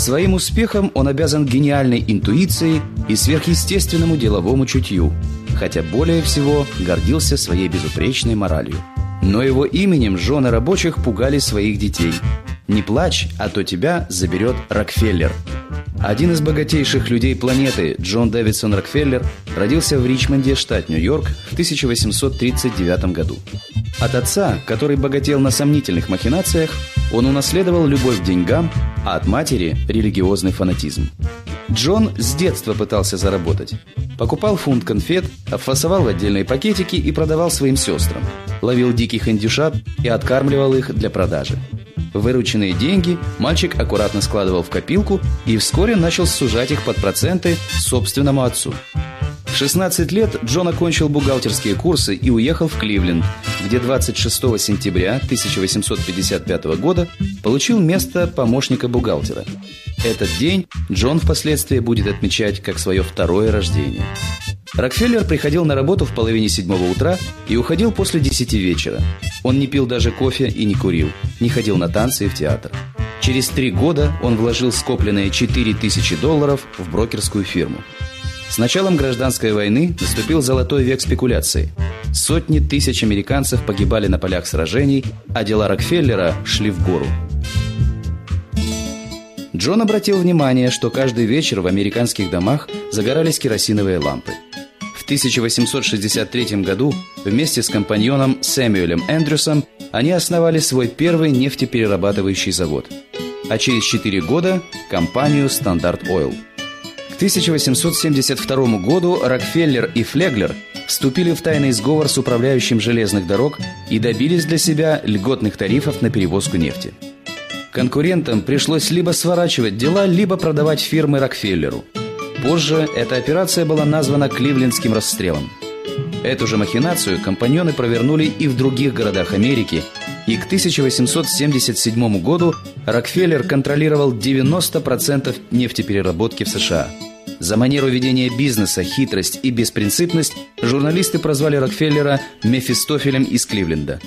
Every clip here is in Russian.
Своим успехом он обязан гениальной интуиции и сверхъестественному деловому чутью, хотя более всего гордился своей безупречной моралью. Но его именем жены рабочих пугали своих детей. «Не плачь, а то тебя заберет Рокфеллер», один из богатейших людей планеты, Джон Дэвидсон Рокфеллер, родился в Ричмонде, штат Нью-Йорк, в 1839 году. От отца, который богател на сомнительных махинациях, он унаследовал любовь к деньгам, а от матери – религиозный фанатизм. Джон с детства пытался заработать. Покупал фунт конфет, обфасовал в отдельные пакетики и продавал своим сестрам. Ловил диких индюшат и откармливал их для продажи. Вырученные деньги мальчик аккуратно складывал в копилку и вскоре начал сужать их под проценты собственному отцу. В 16 лет Джон окончил бухгалтерские курсы и уехал в Кливленд, где 26 сентября 1855 года получил место помощника бухгалтера. Этот день Джон впоследствии будет отмечать как свое второе рождение. Рокфеллер приходил на работу в половине седьмого утра и уходил после десяти вечера. Он не пил даже кофе и не курил, не ходил на танцы и в театр. Через три года он вложил скопленные 4000 долларов в брокерскую фирму. С началом гражданской войны наступил золотой век спекуляции. Сотни тысяч американцев погибали на полях сражений, а дела Рокфеллера шли в гору. Джон обратил внимание, что каждый вечер в американских домах загорались керосиновые лампы – 1863 году вместе с компаньоном Сэмюэлем Эндрюсом они основали свой первый нефтеперерабатывающий завод, а через 4 года – компанию Standard Oil. К 1872 году Рокфеллер и Флеглер вступили в тайный сговор с управляющим железных дорог и добились для себя льготных тарифов на перевозку нефти. Конкурентам пришлось либо сворачивать дела, либо продавать фирмы Рокфеллеру – Позже эта операция была названа Кливлендским расстрелом. Эту же махинацию компаньоны провернули и в других городах Америки, и к 1877 году Рокфеллер контролировал 90% нефтепереработки в США. За манеру ведения бизнеса, хитрость и беспринципность журналисты прозвали Рокфеллера Мефистофелем из Кливленда.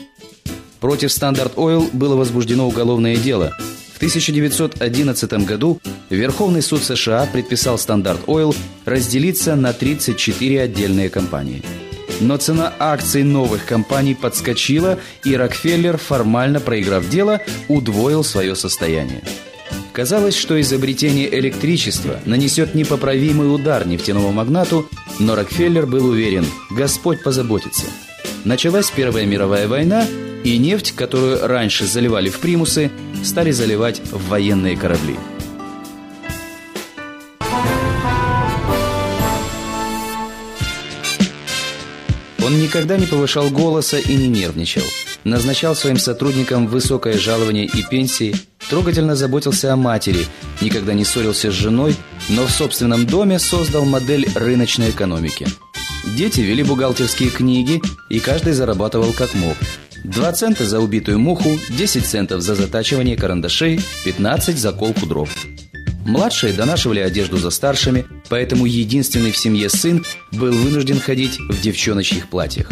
Против Standard Oil было возбуждено уголовное дело – 1911 году Верховный суд США предписал Standard Oil разделиться на 34 отдельные компании. Но цена акций новых компаний подскочила, и Рокфеллер, формально проиграв дело, удвоил свое состояние. Казалось, что изобретение электричества нанесет непоправимый удар нефтяному магнату, но Рокфеллер был уверен – Господь позаботится. Началась Первая мировая война, и нефть, которую раньше заливали в примусы, стали заливать в военные корабли. Он никогда не повышал голоса и не нервничал. Назначал своим сотрудникам высокое жалование и пенсии, трогательно заботился о матери, никогда не ссорился с женой, но в собственном доме создал модель рыночной экономики. Дети вели бухгалтерские книги, и каждый зарабатывал как мог – 2 цента за убитую муху, 10 центов за затачивание карандашей, 15 за колку дров. Младшие донашивали одежду за старшими, поэтому единственный в семье сын был вынужден ходить в девчоночьих платьях.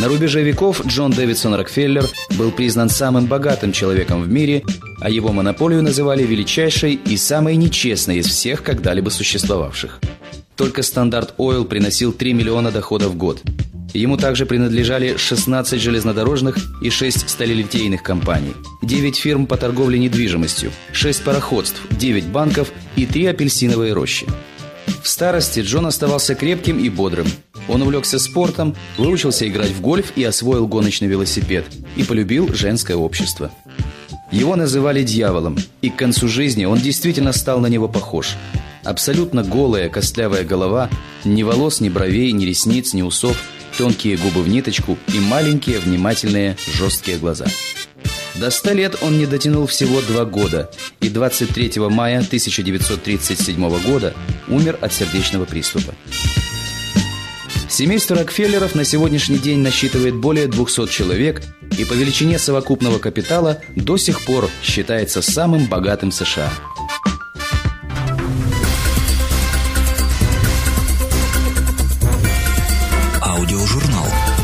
На рубеже веков Джон Дэвидсон Рокфеллер был признан самым богатым человеком в мире, а его монополию называли величайшей и самой нечестной из всех когда-либо существовавших. Только Standard Oil приносил 3 миллиона доходов в год – Ему также принадлежали 16 железнодорожных и 6 сталелитейных компаний, 9 фирм по торговле недвижимостью, 6 пароходств, 9 банков и 3 апельсиновые рощи. В старости Джон оставался крепким и бодрым. Он увлекся спортом, выучился играть в гольф и освоил гоночный велосипед, и полюбил женское общество. Его называли дьяволом, и к концу жизни он действительно стал на него похож. Абсолютно голая костлявая голова, ни волос, ни бровей, ни ресниц, ни усов – тонкие губы в ниточку и маленькие, внимательные, жесткие глаза. До 100 лет он не дотянул всего два года и 23 мая 1937 года умер от сердечного приступа. Семейство Рокфеллеров на сегодняшний день насчитывает более 200 человек и по величине совокупного капитала до сих пор считается самым богатым США – Аудиожурнал.